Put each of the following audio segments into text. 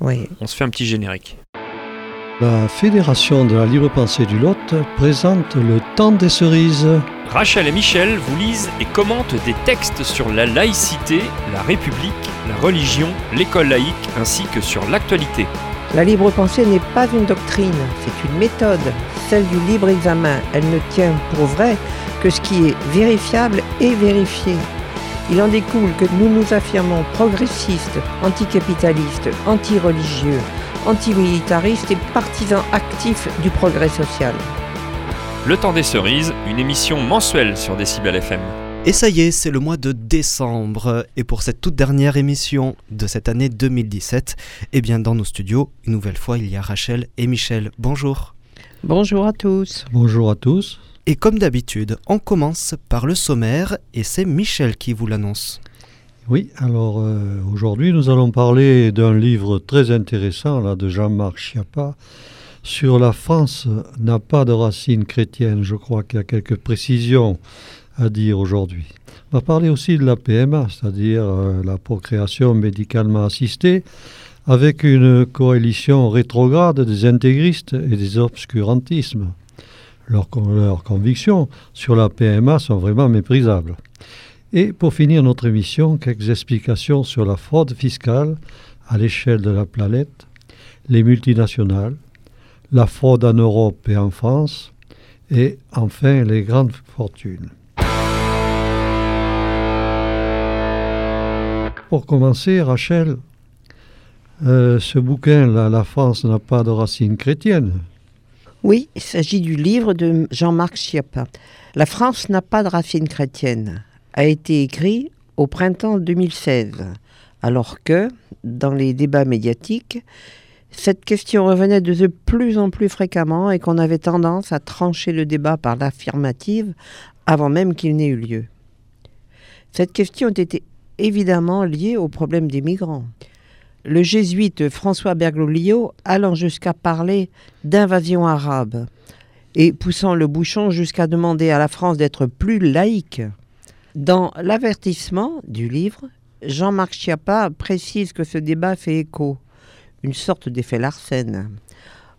Oui. On se fait un petit générique. La Fédération de la libre pensée du Lot présente le temps des cerises. Rachel et Michel vous lisent et commentent des textes sur la laïcité, la République, la religion, l'école laïque ainsi que sur l'actualité. La libre pensée n'est pas une doctrine, c'est une méthode, celle du libre examen. Elle ne tient pour vrai que ce qui est vérifiable et vérifié. Il en découle que nous nous affirmons progressistes, anticapitalistes, anti-religieux, antimilitaristes et partisans actifs du progrès social. Le temps des cerises, une émission mensuelle sur Décibel FM. Et ça y est, c'est le mois de décembre. Et pour cette toute dernière émission de cette année 2017, eh bien dans nos studios, une nouvelle fois, il y a Rachel et Michel. Bonjour. Bonjour à tous. Bonjour à tous. Et comme d'habitude, on commence par le sommaire et c'est Michel qui vous l'annonce. Oui, alors euh, aujourd'hui nous allons parler d'un livre très intéressant là, de Jean-Marc Schiappa sur la France n'a pas de racines chrétiennes. Je crois qu'il y a quelques précisions à dire aujourd'hui. On va parler aussi de la PMA, c'est-à-dire euh, la procréation médicalement assistée, avec une coalition rétrograde des intégristes et des obscurantismes. Leurs, leurs convictions sur la PMA sont vraiment méprisables. Et pour finir notre émission, quelques explications sur la fraude fiscale à l'échelle de la planète, les multinationales, la fraude en Europe et en France, et enfin les grandes fortunes. Pour commencer, Rachel, euh, ce bouquin-là, La France n'a pas de racines chrétiennes. Oui, il s'agit du livre de Jean-Marc Schiappa. La France n'a pas de racines chrétiennes a été écrit au printemps 2016, alors que, dans les débats médiatiques, cette question revenait de plus en plus fréquemment et qu'on avait tendance à trancher le débat par l'affirmative avant même qu'il n'ait eu lieu. Cette question était évidemment liée au problème des migrants. Le jésuite François Bergoglio allant jusqu'à parler d'invasion arabe et poussant le bouchon jusqu'à demander à la France d'être plus laïque. Dans l'avertissement du livre, Jean-Marc Schiappa précise que ce débat fait écho, une sorte d'effet Larsen,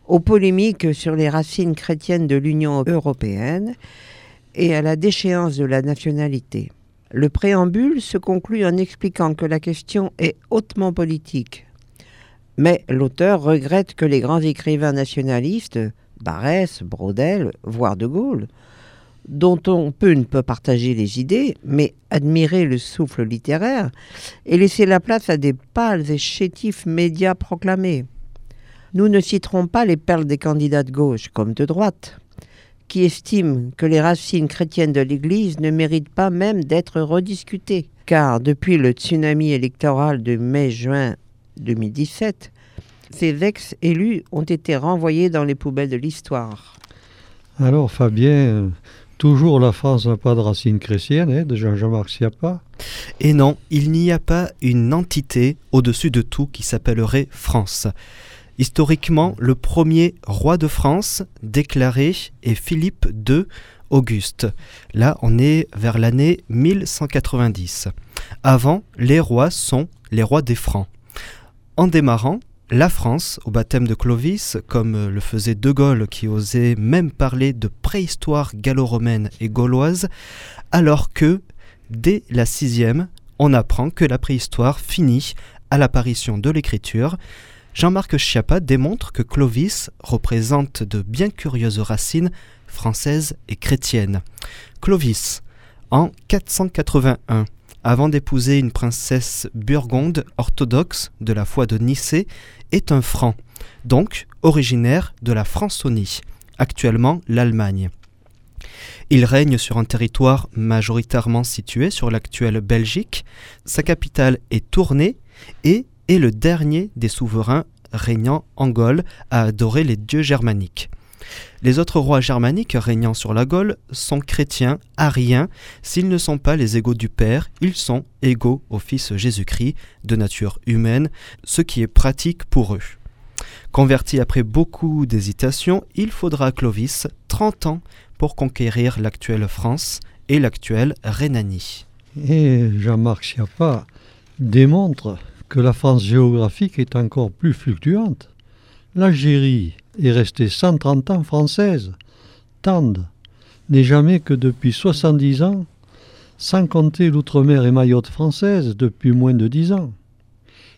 aux polémiques sur les racines chrétiennes de l'Union européenne et à la déchéance de la nationalité. Le préambule se conclut en expliquant que la question est hautement politique. Mais l'auteur regrette que les grands écrivains nationalistes, Barès, Brodel, voire De Gaulle, dont on peut ne pas partager les idées, mais admirer le souffle littéraire et laisser la place à des pâles et chétifs médias proclamés. Nous ne citerons pas les perles des candidats de gauche comme de droite, qui estiment que les racines chrétiennes de l'Église ne méritent pas même d'être rediscutées, car depuis le tsunami électoral de mai-juin 2017, ces ex-élus ont été renvoyés dans les poubelles de l'histoire. Alors Fabien, Toujours la France n'a pas de racine chrétienne, hein, de Jean-Marc Schiappa. Et non, il n'y a pas une entité au-dessus de tout qui s'appellerait France. Historiquement, le premier roi de France déclaré est Philippe II Auguste. Là, on est vers l'année 1190. Avant, les rois sont les rois des Francs. En démarrant, la France, au baptême de Clovis, comme le faisait De Gaulle qui osait même parler de préhistoire gallo-romaine et gauloise, alors que, dès la sixième, on apprend que la préhistoire finit à l'apparition de l'écriture. Jean-Marc Schiappa démontre que Clovis représente de bien curieuses racines françaises et chrétiennes. Clovis, en 481, avant d'épouser une princesse burgonde orthodoxe de la foi de Nicée, est un franc, donc originaire de la Franconie, actuellement l'Allemagne. Il règne sur un territoire majoritairement situé sur l'actuelle Belgique, sa capitale est Tournai et est le dernier des souverains régnant en Gaule à adorer les dieux germaniques. Les autres rois germaniques régnant sur la Gaule sont chrétiens, ariens. S'ils ne sont pas les égaux du Père, ils sont égaux au Fils Jésus-Christ, de nature humaine, ce qui est pratique pour eux. Converti après beaucoup d'hésitations, il faudra à Clovis 30 ans pour conquérir l'actuelle France et l'actuelle Rhénanie. Et Jean-Marc Schiappa démontre que la France géographique est encore plus fluctuante. L'Algérie est restée 130 ans française. Tende n'est jamais que depuis 70 ans, sans compter l'outre-mer et Mayotte française depuis moins de 10 ans.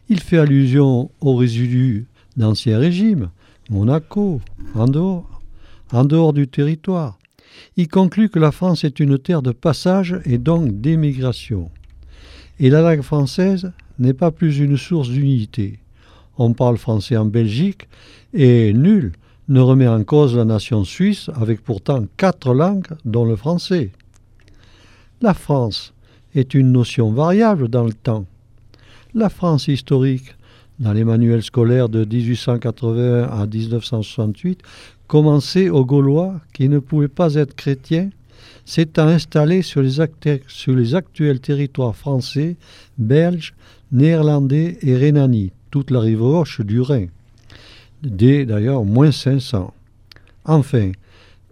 Il fait allusion aux résidus d'ancien régime, Monaco, en dehors, en dehors du territoire. Il conclut que la France est une terre de passage et donc d'émigration. Et la langue française n'est pas plus une source d'unité. On parle français en Belgique et nul ne remet en cause la nation suisse avec pourtant quatre langues dont le français. La France est une notion variable dans le temps. La France historique, dans les manuels scolaires de 1881 à 1968, commençait aux Gaulois qui ne pouvaient pas être chrétiens, s'étant installés sur les, actuels territoires français, belges, néerlandais et rhénanites, toute la rive gauche du Rhin dès d'ailleurs moins 500. Enfin,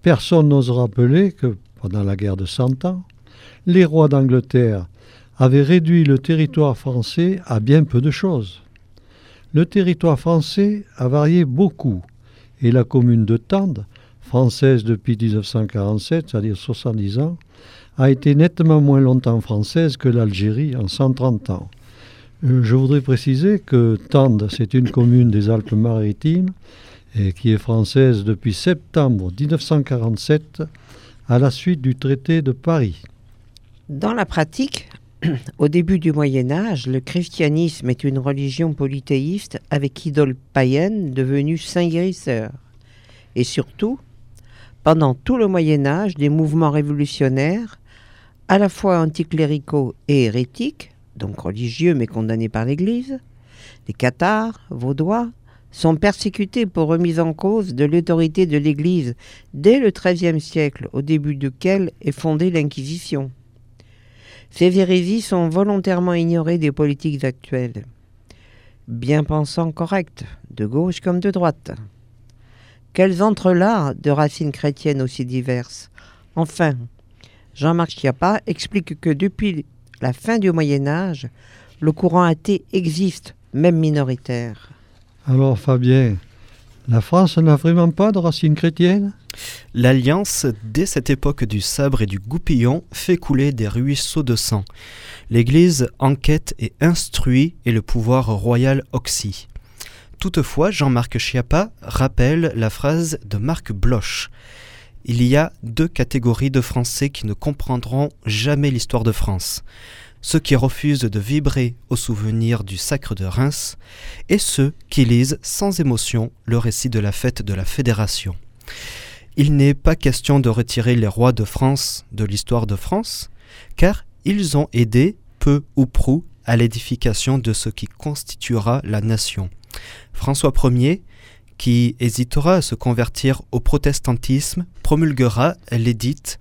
personne n'ose rappeler que, pendant la guerre de Cent Ans, les rois d'Angleterre avaient réduit le territoire français à bien peu de choses. Le territoire français a varié beaucoup, et la commune de Tende, française depuis 1947, c'est-à-dire 70 ans, a été nettement moins longtemps française que l'Algérie en 130 ans. Euh, je voudrais préciser que Tende, c'est une commune des Alpes-Maritimes et qui est française depuis septembre 1947 à la suite du traité de Paris. Dans la pratique, au début du Moyen Âge, le christianisme est une religion polythéiste avec idole païenne devenue saint-guérisseur. Et surtout, pendant tout le Moyen Âge, des mouvements révolutionnaires, à la fois anticléricaux et hérétiques, donc religieux mais condamnés par l'Église, les cathares, vaudois, sont persécutés pour remise en cause de l'autorité de l'Église dès le XIIIe siècle, au début duquel est fondée l'Inquisition. Ces hérésies sont volontairement ignorées des politiques actuelles. Bien pensants corrects, de gauche comme de droite. Quels entrelacs de racines chrétiennes aussi diverses Enfin, Jean-Marc Chiappa explique que depuis la fin du Moyen Âge, le courant athée existe, même minoritaire. Alors Fabien, la France n'a vraiment pas de racines chrétiennes? L'Alliance, dès cette époque du sabre et du goupillon, fait couler des ruisseaux de sang. L'Église enquête et instruit et le pouvoir royal oxy. Toutefois, Jean-Marc Schiappa rappelle la phrase de Marc Bloch. Il y a deux catégories de Français qui ne comprendront jamais l'histoire de France. Ceux qui refusent de vibrer au souvenir du sacre de Reims et ceux qui lisent sans émotion le récit de la fête de la Fédération. Il n'est pas question de retirer les rois de France de l'histoire de France, car ils ont aidé, peu ou prou, à l'édification de ce qui constituera la nation. François Ier qui hésitera à se convertir au protestantisme, promulguera l'édite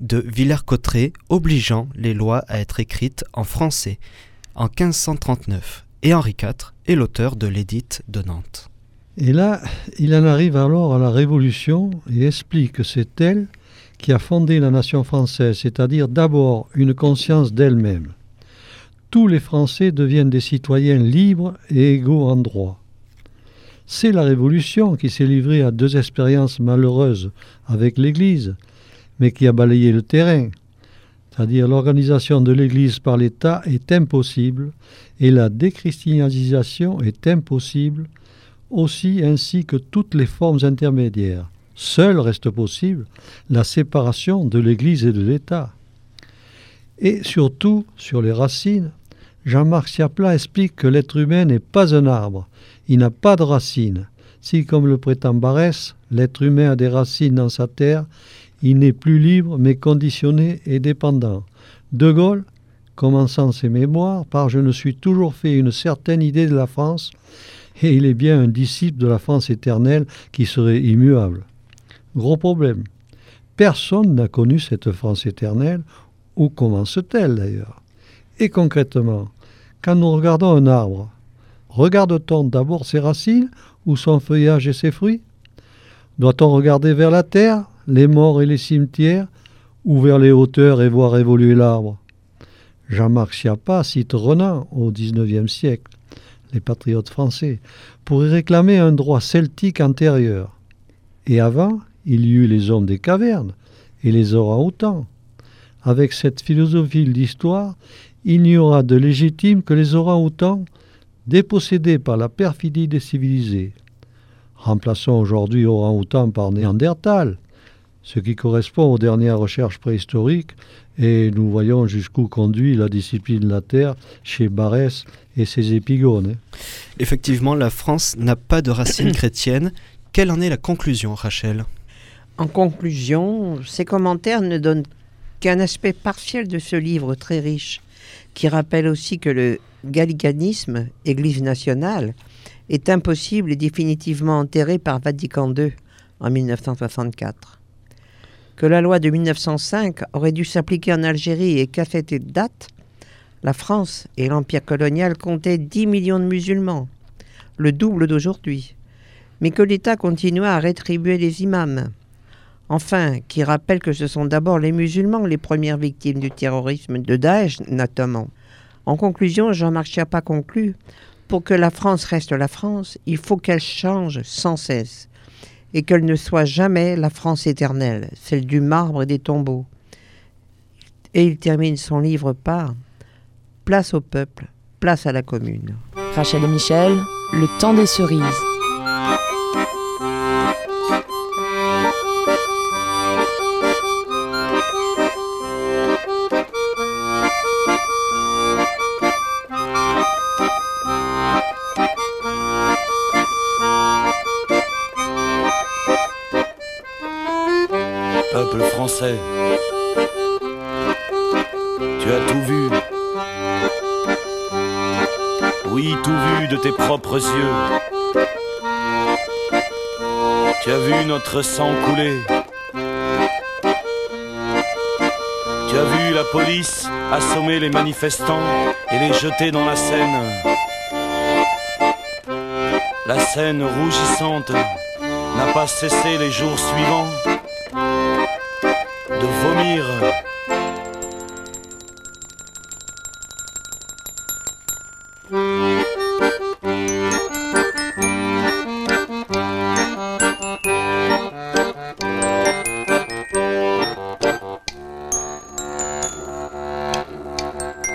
de Villers-Cotterêts obligeant les lois à être écrites en français en 1539. Et Henri IV est l'auteur de l'édite de Nantes. Et là, il en arrive alors à la Révolution et explique que c'est elle qui a fondé la nation française, c'est-à-dire d'abord une conscience d'elle-même. Tous les Français deviennent des citoyens libres et égaux en droit. C'est la Révolution qui s'est livrée à deux expériences malheureuses avec l'Église, mais qui a balayé le terrain. C'est-à-dire l'organisation de l'Église par l'État est impossible et la déchristianisation est impossible, aussi ainsi que toutes les formes intermédiaires. Seule reste possible la séparation de l'Église et de l'État. Et surtout, sur les racines, Jean-Marc Siapla explique que l'être humain n'est pas un arbre, il n'a pas de racines. Si, comme le prétend Barès, l'être humain a des racines dans sa terre, il n'est plus libre mais conditionné et dépendant. De Gaulle, commençant ses mémoires par Je ne suis toujours fait une certaine idée de la France, et il est bien un disciple de la France éternelle qui serait immuable. Gros problème. Personne n'a connu cette France éternelle, où commence-t-elle d'ailleurs? Et concrètement, quand nous regardons un arbre, regarde-t-on d'abord ses racines ou son feuillage et ses fruits? Doit-on regarder vers la terre, les morts et les cimetières, ou vers les hauteurs et voir évoluer l'arbre? Jean-Marc Schiappa cite Renan au XIXe siècle. les patriotes français, pour y réclamer un droit celtique antérieur. Et avant, il y eut les hommes des cavernes et les orang-outans. Avec cette philosophie d'histoire, il n'y aura de légitime que les orang-outans dépossédés par la perfidie des civilisés. Remplaçons aujourd'hui orang-outan par Néandertal, ce qui correspond aux dernières recherches préhistoriques, et nous voyons jusqu'où conduit la discipline de la Terre chez Barès et ses épigones. Effectivement, la France n'a pas de racines chrétiennes. Quelle en est la conclusion, Rachel? En conclusion, ces commentaires ne donnent qu'un aspect partiel de ce livre très riche, qui rappelle aussi que le gallicanisme, Église nationale, est impossible et définitivement enterré par Vatican II en 1964. Que la loi de 1905 aurait dû s'appliquer en Algérie et qu'à cette date, la France et l'Empire colonial comptaient 10 millions de musulmans, le double d'aujourd'hui, mais que l'État continua à rétribuer les imams. Enfin, qui rappelle que ce sont d'abord les musulmans les premières victimes du terrorisme de Daesh, notamment. En conclusion, Jean-Marc Chiappa conclut Pour que la France reste la France, il faut qu'elle change sans cesse et qu'elle ne soit jamais la France éternelle, celle du marbre et des tombeaux. Et il termine son livre par Place au peuple, place à la commune. Rachel et Michel, le temps des cerises. Tu as tout vu. Oui, tout vu de tes propres yeux. Tu as vu notre sang couler. Tu as vu la police assommer les manifestants et les jeter dans la Seine. La Seine rougissante n'a pas cessé les jours suivants de vomir.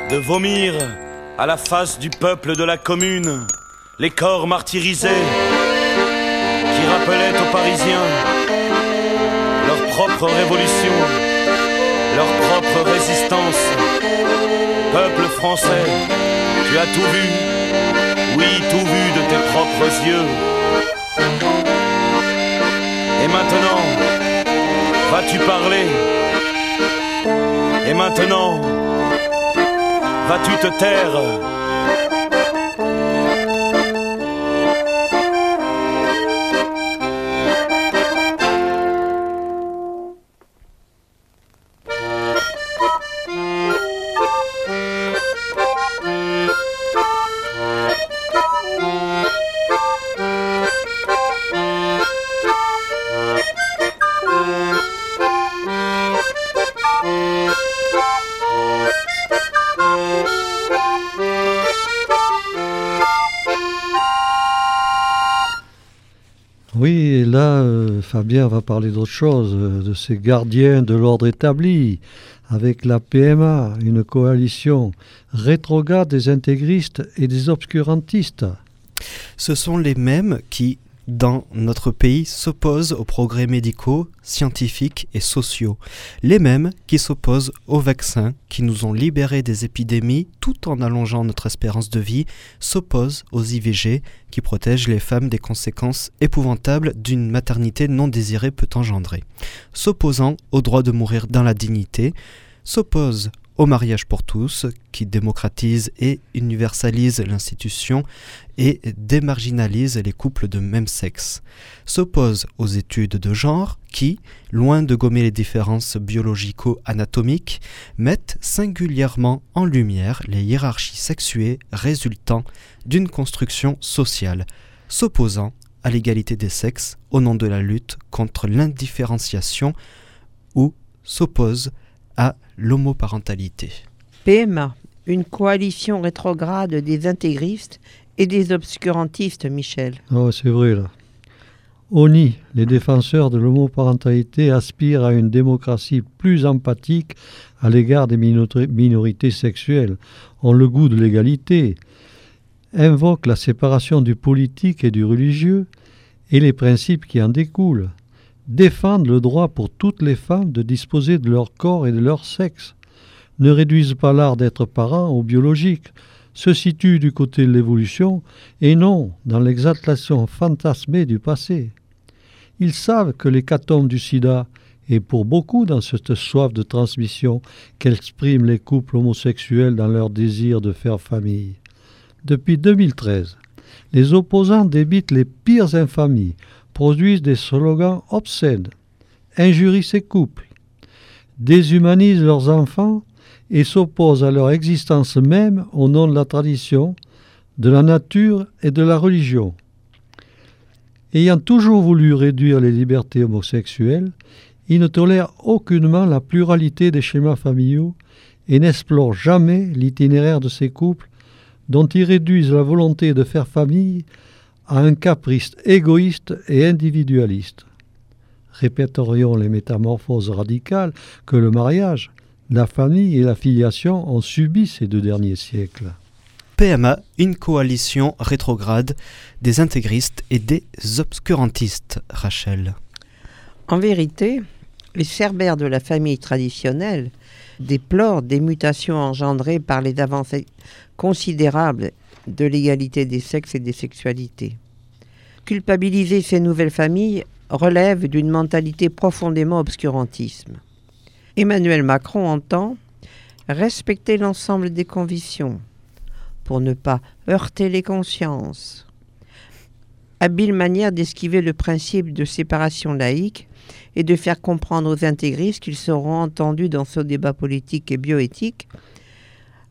De vomir à la face du peuple de la commune, les corps martyrisés qui rappelaient aux Parisiens propre révolution, leur propre résistance. Peuple français, tu as tout vu, oui, tout vu de tes propres yeux. Et maintenant, vas-tu parler? Et maintenant, vas-tu te taire? Oui, et là, euh, Fabien va parler d'autre chose, euh, de ces gardiens de l'ordre établi, avec la PMA, une coalition rétrograde des intégristes et des obscurantistes. Ce sont les mêmes qui, dans notre pays, s'opposent aux progrès médicaux, scientifiques et sociaux. Les mêmes qui s'opposent aux vaccins qui nous ont libérés des épidémies tout en allongeant notre espérance de vie, s'opposent aux IVG qui protègent les femmes des conséquences épouvantables d'une maternité non désirée peut engendrer. S'opposant au droit de mourir dans la dignité, s'opposent au mariage pour tous, qui démocratise et universalise l'institution et démarginalise les couples de même sexe, s'oppose aux études de genre qui, loin de gommer les différences biologico-anatomiques, mettent singulièrement en lumière les hiérarchies sexuées résultant d'une construction sociale, s'opposant à l'égalité des sexes au nom de la lutte contre l'indifférenciation ou s'oppose à l'homoparentalité. PMA, une coalition rétrograde des intégristes Et des obscurantistes, Michel. Ah, c'est vrai, là. ONI, les défenseurs de l'homoparentalité, aspirent à une démocratie plus empathique à l'égard des minorités sexuelles, ont le goût de l'égalité, invoquent la séparation du politique et du religieux et les principes qui en découlent, défendent le droit pour toutes les femmes de disposer de leur corps et de leur sexe, ne réduisent pas l'art d'être parent au biologique, se situent du côté de l'évolution et non dans l'exaltation fantasmée du passé. Ils savent que l'hécatombe du sida est pour beaucoup dans cette soif de transmission qu'expriment les couples homosexuels dans leur désir de faire famille. Depuis 2013, les opposants débitent les pires infamies, produisent des slogans obscènes, injurient ces couples, déshumanisent leurs enfants et s'opposent à leur existence même au nom de la tradition, de la nature et de la religion. Ayant toujours voulu réduire les libertés homosexuelles, ils ne tolèrent aucunement la pluralité des schémas familiaux et n'explorent jamais l'itinéraire de ces couples dont ils réduisent la volonté de faire famille à un caprice égoïste et individualiste. Répéterions les métamorphoses radicales que le mariage, la famille et la filiation ont subi ces deux derniers siècles. PMA, une coalition rétrograde des intégristes et des obscurantistes, Rachel. En vérité, les cerbères de la famille traditionnelle déplorent des mutations engendrées par les avancées considérables de l'égalité des sexes et des sexualités. Culpabiliser ces nouvelles familles relève d'une mentalité profondément obscurantiste. Emmanuel Macron entend respecter l'ensemble des convictions pour ne pas heurter les consciences. Habile manière d'esquiver le principe de séparation laïque et de faire comprendre aux intégristes qu'ils seront entendus dans ce débat politique et bioéthique,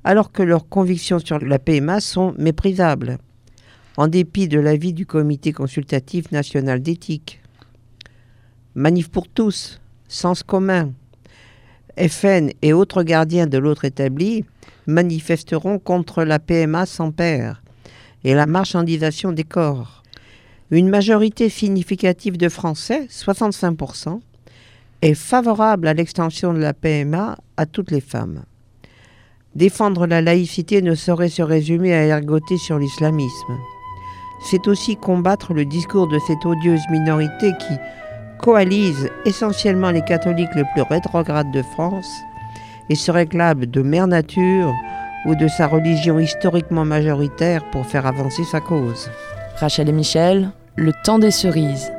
alors que leurs convictions sur la PMA sont méprisables, en dépit de l'avis du Comité consultatif national d'éthique. Manif pour tous, sens commun, FN et autres gardiens de l'autre établi manifesteront contre la PMA sans père et la marchandisation des corps. Une majorité significative de Français, 65%, est favorable à l'extension de la PMA à toutes les femmes. Défendre la laïcité ne saurait se résumer à ergoter sur l'islamisme. C'est aussi combattre le discours de cette odieuse minorité qui coalise essentiellement les catholiques les plus rétrogrades de France et se réclame de mère nature ou de sa religion historiquement majoritaire pour faire avancer sa cause. Rachel et Michel, le temps des cerises.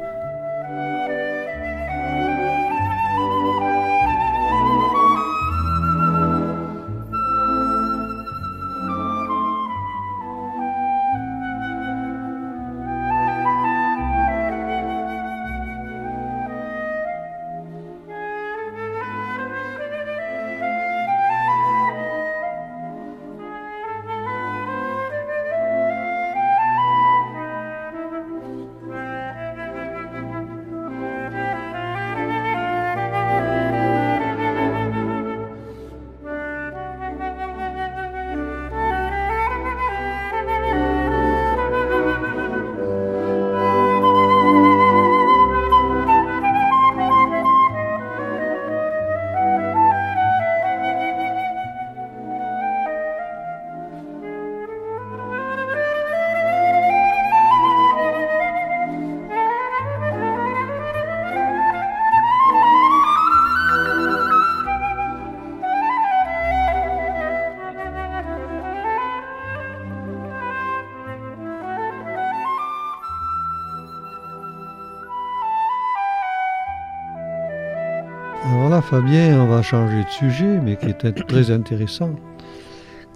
Fabien, on va changer de sujet, mais qui est très intéressant.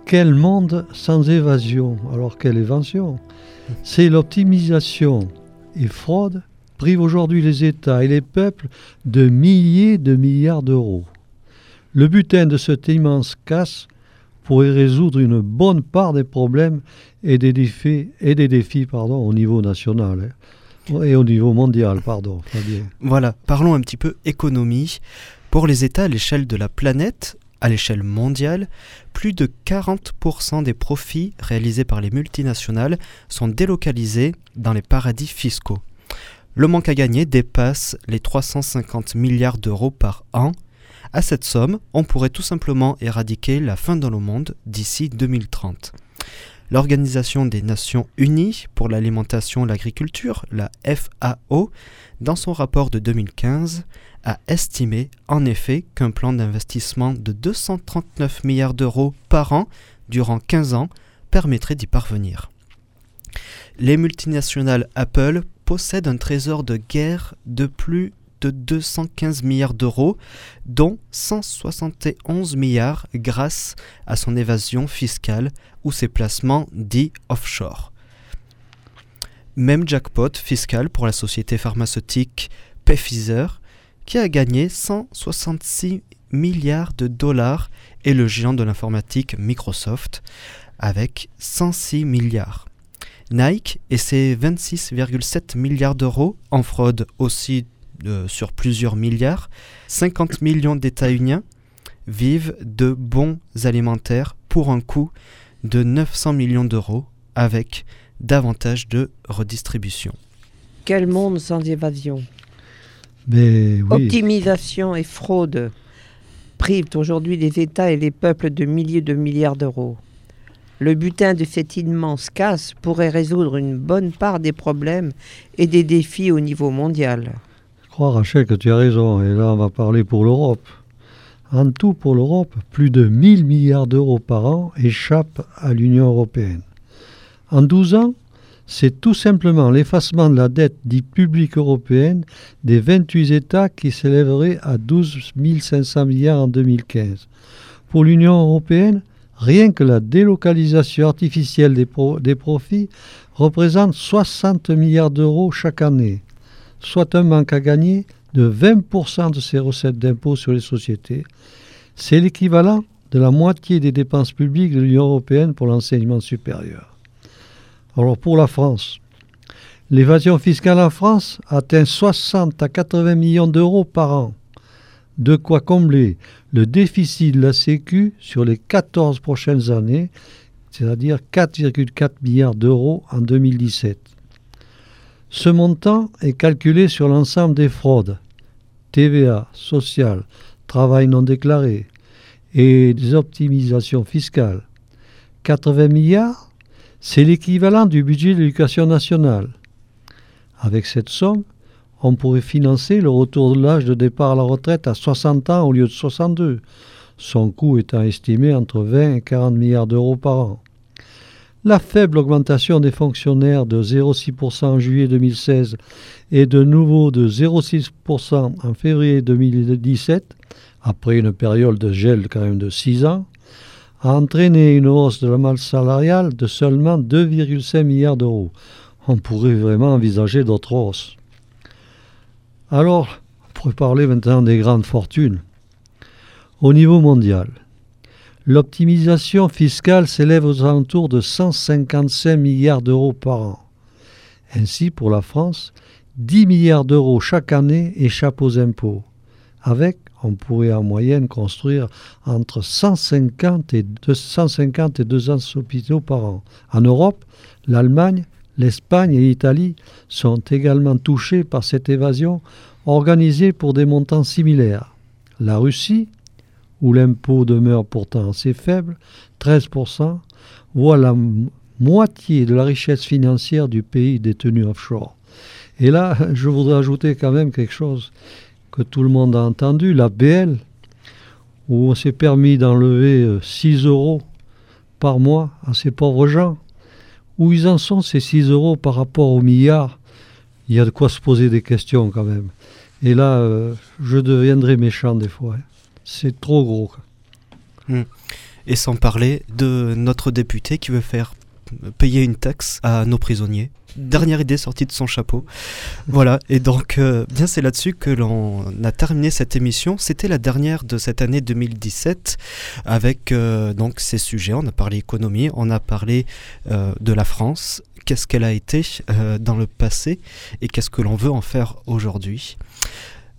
Quel monde sans évasion? Alors quelle évasion C'est l'optimisation et fraude privent aujourd'hui les États et les peuples de milliers de milliards d'euros. Le butin de cette immense casse pourrait résoudre une bonne part des problèmes et des défis, au niveau national hein. et au niveau mondial. Fabien. Voilà, parlons un petit peu économie. Pour les États à l'échelle de la planète, À l'échelle mondiale, plus de 40% des profits réalisés par les multinationales sont délocalisés dans les paradis fiscaux. Le manque à gagner dépasse les 350 milliards d'euros par an. À cette somme, on pourrait tout simplement éradiquer la faim dans le monde d'ici 2030. L'Organisation des Nations Unies pour l'alimentation et l'agriculture, la FAO, dans son rapport de 2015, a estimé en effet qu'un plan d'investissement de 239 milliards d'euros par an durant 15 ans permettrait d'y parvenir. Les multinationales Apple possèdent un trésor de guerre de plus de 215 milliards d'euros, dont 171 milliards grâce à son évasion fiscale ou ses placements dits offshore. Même jackpot fiscal pour la société pharmaceutique Pfizer, qui a gagné 166 milliards de dollars, et le géant de l'informatique Microsoft, avec 106 milliards. Nike et ses 26,7 milliards d'euros en fraude aussi sur plusieurs milliards, 50 millions d'États-Uniens vivent de bons alimentaires pour un coût de 900 millions d'euros avec davantage de redistribution. Quel monde sans évasion Mais oui, Optimisation et fraude privent aujourd'hui les États et les peuples de milliers de milliards d'euros. Le butin de cette immense casse pourrait résoudre une bonne part des problèmes et des défis au niveau mondial. Crois Rachel que tu as raison. Et là, on va parler pour l'Europe. En tout, pour l'Europe, plus de 1000 milliards d'euros par an échappent à l'Union européenne. En 12 ans, c'est tout simplement l'effacement de la dette dite publique européenne des 28 États qui s'élèverait à 12 500 milliards en 2015. Pour l'Union européenne, rien que la délocalisation artificielle des profits représente 60 milliards d'euros chaque année, soit un manque à gagner de 20% de ses recettes d'impôt sur les sociétés. C'est l'équivalent de la moitié des dépenses publiques de l'Union européenne pour l'enseignement supérieur. Alors pour la France, l'évasion fiscale en France atteint 60 à 80 millions d'euros par an. De quoi combler le déficit de la Sécu sur les 14 prochaines années, c'est-à-dire 4,4 milliards d'euros en 2017. Ce montant est calculé sur l'ensemble des fraudes, TVA, sociale, travail non déclaré et des optimisations fiscales. 80 milliards, c'est l'équivalent du budget de l'éducation nationale. Avec cette somme, on pourrait financer le retour de l'âge de départ à la retraite à 60 ans au lieu de 62, son coût étant estimé entre 20 et 40 milliards d'euros par an. La faible augmentation des fonctionnaires de 0,6% en juillet 2016 et de nouveau de 0,6% en février 2017, après une période de gel quand même de 6 ans, a entraîné une hausse de la masse salariale de seulement 2,5 milliards d'euros. On pourrait vraiment envisager d'autres hausses. Alors, on pourrait parler maintenant des grandes fortunes. Au niveau mondial, l'optimisation fiscale s'élève aux alentours de 155 milliards d'euros par an. Ainsi, pour la France, 10 milliards d'euros chaque année échappent aux impôts. Avec, on pourrait en moyenne construire entre 150 et 250 et 200 hôpitaux par an. En Europe, l'Allemagne, l'Espagne et l'Italie sont également touchés par cette évasion organisée pour des montants similaires. La Russie, où l'impôt demeure pourtant assez faible, 13%, voit la moitié de la richesse financière du pays détenue offshore. Et là, je voudrais ajouter quand même quelque chose que tout le monde a entendu, la BL, où on s'est permis d'enlever euh, 6 euros par mois à ces pauvres gens. Où ils en sont ces 6 euros par rapport aux milliards? Il y a de quoi se poser des questions quand même. Et là, euh, je deviendrai méchant des fois. hein. C'est trop gros. quoi. Et sans parler de notre député qui veut faire payer une taxe à nos prisonniers. Dernière idée sortie de son chapeau. Voilà, et donc euh, bien c'est là-dessus que l'on a terminé cette émission. C'était la dernière de cette année 2017 avec euh, donc ces sujets. On a parlé économie, on a parlé euh, de la France, qu'est-ce qu'elle a été dans le passé et qu'est-ce que l'on veut en faire aujourd'hui?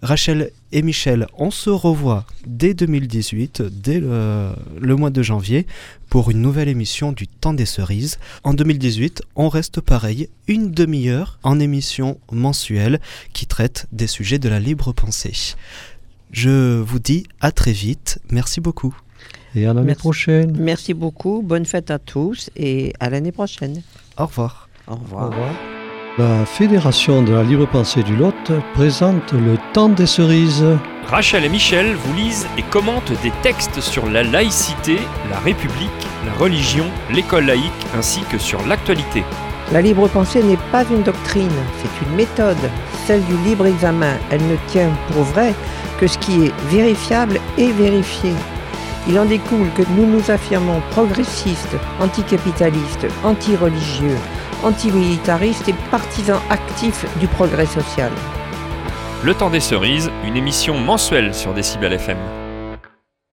Rachel et Michel, on se revoit dès 2018, dès le, mois de janvier, pour une nouvelle émission du Temps des Cerises. En 2018, on reste pareil, une demi-heure en émission mensuelle qui traite des sujets de la libre pensée. Je vous dis à très vite, merci beaucoup. Et à l'année prochaine. Merci beaucoup, bonne fête à tous et à l'année prochaine. Au revoir. Au revoir. Au revoir. La Fédération de la libre pensée du Lot présente le temps des cerises. Rachel et Michel vous lisent et commentent des textes sur la laïcité, la République, la religion, l'école laïque ainsi que sur l'actualité. La libre pensée n'est pas une doctrine, c'est une méthode, celle du libre examen. Elle ne tient pour vrai que ce qui est vérifiable et vérifié. Il en découle que nous nous affirmons progressistes, anticapitalistes, anti-religieux, antimilitariste et partisan actif du progrès social. Le temps des cerises, une émission mensuelle sur Décibel FM.